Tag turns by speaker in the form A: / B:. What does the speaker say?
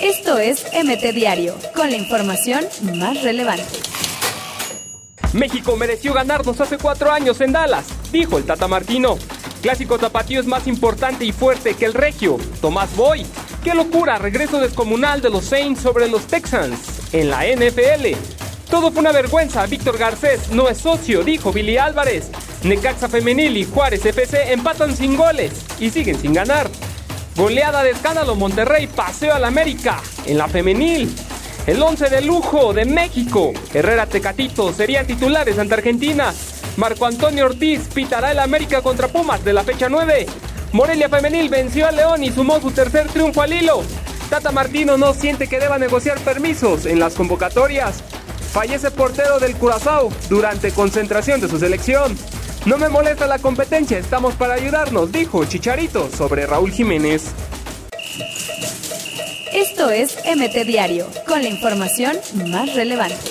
A: Esto es MT Diario, con la información más relevante.
B: México mereció ganarnos hace cuatro años en Dallas, dijo el Tata Martino. Clásico tapatío es más importante y fuerte que el regio. Tomás Boy. ¡Qué locura! Regreso descomunal de los Saints sobre los Texans en la NFL. Todo fue una vergüenza. Víctor Garcés no es socio, dijo Billy Álvarez. Necaxa Femenil y Juárez FC empatan sin goles y siguen sin ganar. Goleada de escándalo Monterrey, paseo al América en la femenil. El 11 de lujo de México. Herrera Tecatito serían titulares ante Argentina. Marco Antonio Ortiz pitará el América contra Pumas de la fecha 9. Morelia Femenil venció a León y sumó su tercer triunfo al hilo. Tata Martino no siente que deba negociar permisos en las convocatorias. Fallece portero del Curazao durante concentración de su selección. No me molesta la competencia, estamos para ayudarnos, dijo Chicharito sobre Raúl Jiménez.
A: Esto es MT Diario, con la información más relevante.